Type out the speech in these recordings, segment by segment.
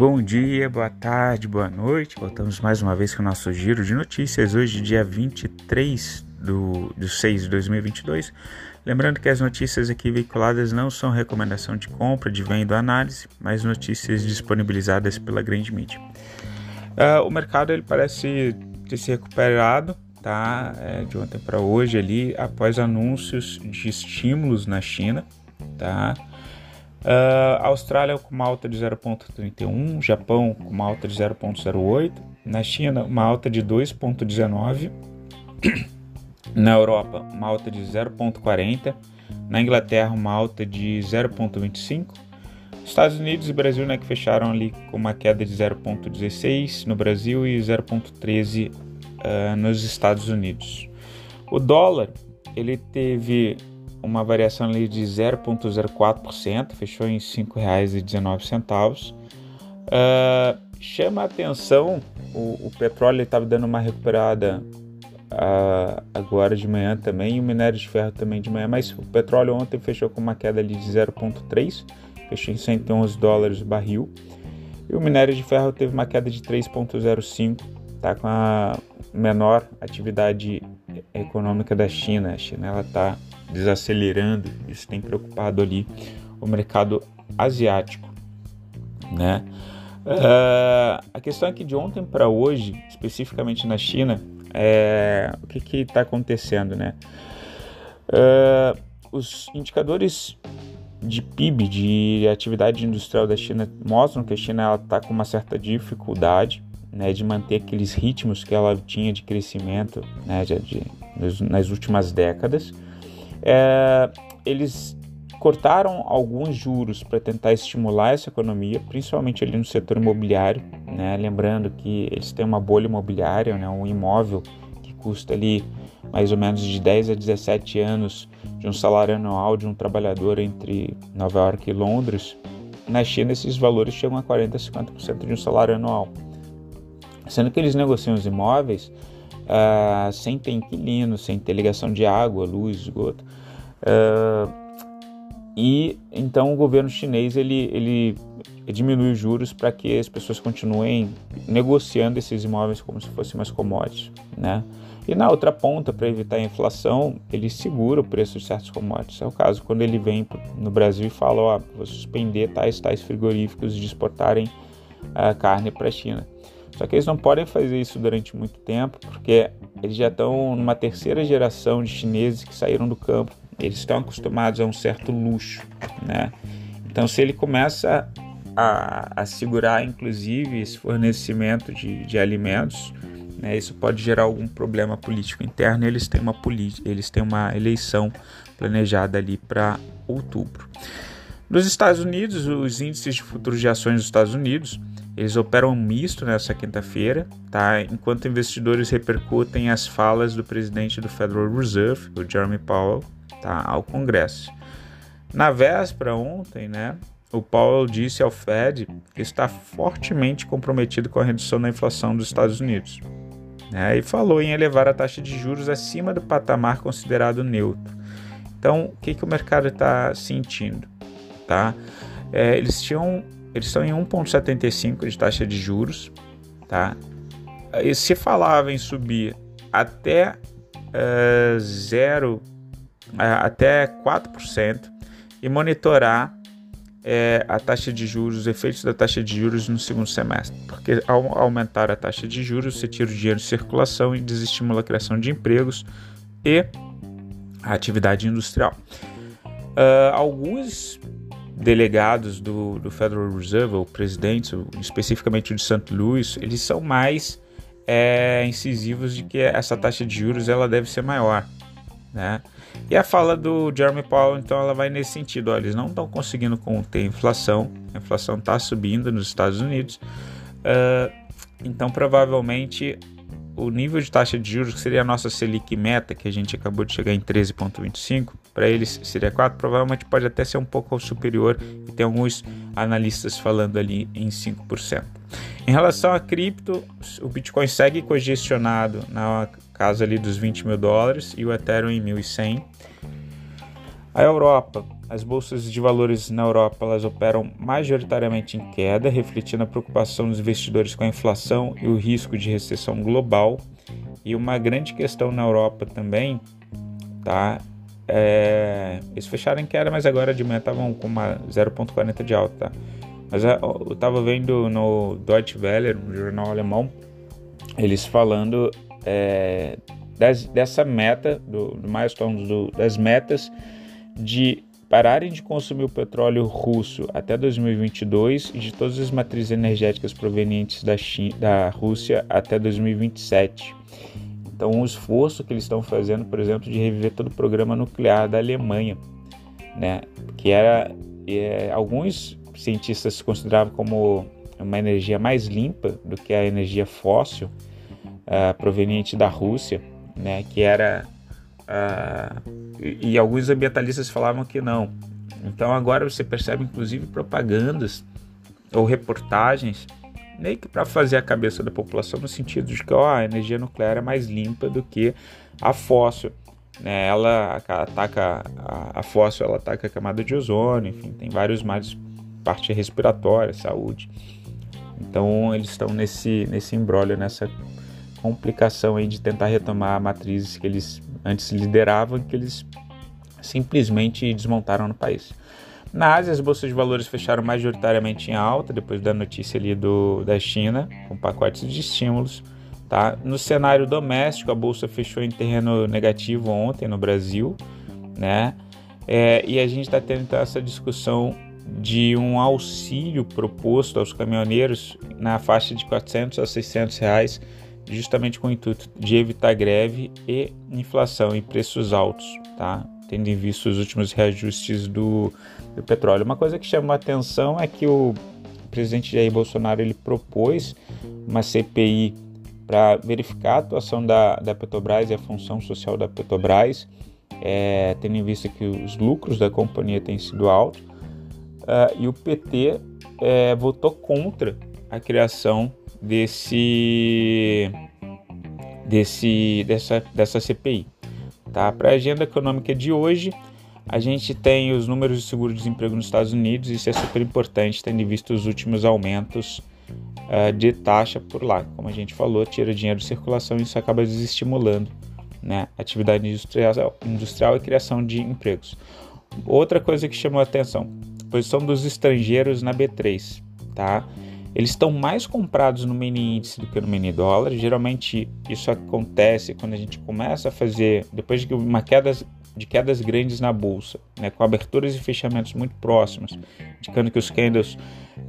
Bom dia, boa tarde, boa noite. Voltamos mais uma vez com o nosso giro de notícias. Hoje, dia 23 do, do 6 de 2022. Lembrando que as notícias aqui veiculadas não são recomendação de compra, de venda ou análise, mas notícias disponibilizadas pela grande mídia. Uh, o mercado ele parece ter se recuperado tá? É, de ontem para hoje ali, após anúncios de estímulos na China. Tá? Uh, Austrália com uma alta de 0,31, Japão com uma alta de 0,08, na China uma alta de 2,19, na Europa uma alta de 0,40, na Inglaterra uma alta de 0,25, Estados Unidos e Brasil né, que fecharam ali com uma queda de 0,16 no Brasil e 0,13 uh, ah, nos Estados Unidos. O dólar ele teve uma variação ali de 0,04%, fechou em R$ 5,19. Uh, chama a atenção, o, o petróleo estava dando uma recuperada uh, agora de manhã também, e o minério de ferro também de manhã, mas o petróleo ontem fechou com uma queda ali de 0,3%, fechou em 111 dólares o barril, e o minério de ferro teve uma queda de 3,05%, está com a menor atividade econômica da China. A China está desacelerando, isso tem preocupado ali o mercado asiático, né? Uh, a questão é que de ontem para hoje, especificamente na China, é, o que está acontecendo, né? Uh, os indicadores de PIB, de atividade industrial da China, mostram que a China está com uma certa dificuldade né, de manter aqueles ritmos que ela tinha de crescimento né, de, de, nas últimas décadas. É, eles cortaram alguns juros para tentar estimular essa economia, principalmente ali no setor imobiliário, né? Lembrando que eles têm uma bolha imobiliária, né? um imóvel que custa ali mais ou menos de 10 a 17 anos de um salário anual de um trabalhador entre Nova York e Londres. Na China, esses valores chegam a 40 a 50% de um salário anual. Sendo que eles negociam os imóveis uh, sem ter inquilino, sem ter ligação de água, luz, esgoto. Uh, e então o governo chinês ele, ele diminui os juros para que as pessoas continuem negociando esses imóveis como se fossem mais commodities, né? E na outra ponta, para evitar a inflação, ele segura o preço de certos commodities. É o caso quando ele vem no Brasil e fala, ó, vou suspender tais tais frigoríficos de exportarem a carne para a China. Só que eles não podem fazer isso durante muito tempo, porque eles já estão numa terceira geração de chineses que saíram do campo. Eles estão acostumados a um certo luxo, né? Então, se ele começa a, a segurar, inclusive, esse fornecimento de, de alimentos, né, isso pode gerar algum problema político interno. Eles têm uma eles têm uma eleição planejada ali para outubro. Nos Estados Unidos, os índices de futuros de ações dos Estados Unidos eles operam misto nessa quinta-feira, tá? enquanto investidores repercutem as falas do presidente do Federal Reserve, o Jeremy Powell, tá? ao Congresso. Na véspera, ontem, né, o Powell disse ao Fed que está fortemente comprometido com a redução da inflação dos Estados Unidos. Né, e falou em elevar a taxa de juros acima do patamar considerado neutro. Então, o que, que o mercado está sentindo? Tá? É, eles tinham eles estão em 1,75 de taxa de juros, tá? E se falava em subir até uh, zero, uh, até 4% e monitorar uh, a taxa de juros, os efeitos da taxa de juros no segundo semestre, porque ao aumentar a taxa de juros, você tira o dinheiro de circulação e desestimula a criação de empregos e a atividade industrial. Alguns delegados do, do Federal Reserve, ou presidentes, especificamente de St. Louis, eles são mais é, incisivos de que essa taxa de juros ela deve ser maior. Né? E a fala do Jeremy Powell, então, ela vai nesse sentido: ó, eles não estão conseguindo conter a inflação, a inflação está subindo nos Estados Unidos, uh, então provavelmente o nível de taxa de juros, que seria a nossa Selic meta, que a gente acabou de chegar em 13,25, para eles seria 4, provavelmente pode até ser um pouco superior, e tem alguns analistas falando ali em 5%. Em relação a cripto, o Bitcoin segue congestionado na casa ali dos 20 mil dólares e o Ethereum em 1.100. A Europa, as bolsas de valores na Europa elas operam majoritariamente em queda, refletindo a preocupação dos investidores com a inflação e o risco de recessão global. E uma grande questão na Europa também, tá? É, eles fecharam em queda, mas agora de manhã estavam com uma 0,40 de alta. Tá? Mas é, eu estava vendo no Deutsche Welle, no jornal alemão, eles falando é, das, dessa meta, do, do milestone do, das metas de pararem de consumir o petróleo russo até 2022 e de todas as matrizes energéticas provenientes da, China, da Rússia até 2027. Então, o esforço que eles estão fazendo, por exemplo, de reviver todo o programa nuclear da Alemanha, né, que era é, alguns cientistas consideravam como uma energia mais limpa do que a energia fóssil uh, proveniente da Rússia, né, que era uh, e, e alguns ambientalistas falavam que não. Então agora você percebe inclusive propagandas ou reportagens meio que para fazer a cabeça da população no sentido de que ó, a energia nuclear é mais limpa do que a fóssil. Né? Ela ataca a, a fóssil, ela ataca a camada de ozônio, enfim, tem vários mais parte respiratória, saúde. Então eles estão nesse nesse embrólio, nessa complicação aí de tentar retomar matrizes que eles antes lideravam que eles simplesmente desmontaram no país. Na Ásia, as bolsas de valores fecharam majoritariamente em alta, depois da notícia ali do, da China, com pacotes de estímulos. Tá? No cenário doméstico, a bolsa fechou em terreno negativo ontem no Brasil, né? É, e a gente está tendo então, essa discussão de um auxílio proposto aos caminhoneiros na faixa de 400 a 600 reais, justamente com o intuito de evitar greve e inflação e preços altos, tá? tendo em vista os últimos reajustes do, do petróleo. Uma coisa que chama a atenção é que o presidente Jair Bolsonaro ele propôs uma CPI para verificar a atuação da, da Petrobras e a função social da Petrobras, é, tendo em vista que os lucros da companhia têm sido altos, uh, e o PT é, votou contra a criação desse, desse dessa, dessa CPI. Tá? Para a agenda econômica de hoje, a gente tem os números de seguro-desemprego nos Estados Unidos, isso é super importante, tendo visto os últimos aumentos uh, de taxa por lá. Como a gente falou, tira dinheiro de circulação e isso acaba desestimulando né, atividade industrial, industrial e criação de empregos. Outra coisa que chamou a atenção, posição dos estrangeiros na B3, tá? Eles estão mais comprados no mini índice do que no mini dólar. Geralmente isso acontece quando a gente começa a fazer, depois de uma queda de quedas grandes na bolsa, né, com aberturas e fechamentos muito próximos, indicando que os candles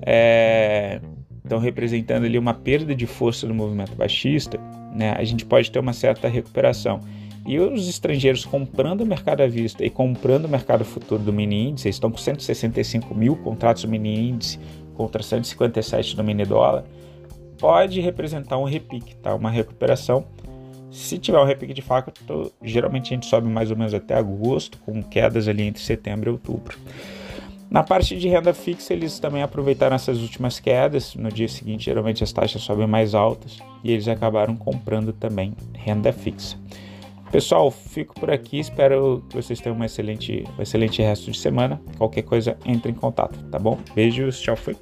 é, estão representando ali uma perda de força no movimento baixista, né, a gente pode ter uma certa recuperação. E os estrangeiros comprando o mercado à vista e comprando o mercado futuro do mini índice, estão com 165 mil contratos do mini índice contra 157 no mini dólar, pode representar um repique, tá? uma recuperação. Se tiver um repique de fato, geralmente a gente sobe mais ou menos até agosto, com quedas ali entre setembro e outubro. Na parte de renda fixa, eles também aproveitaram essas últimas quedas. No dia seguinte, geralmente as taxas sobem mais altas e eles acabaram comprando também renda fixa. Pessoal, fico por aqui. Espero que vocês tenham um excelente, um excelente resto de semana. Qualquer coisa, entre em contato, tá bom? Beijos, tchau, fui.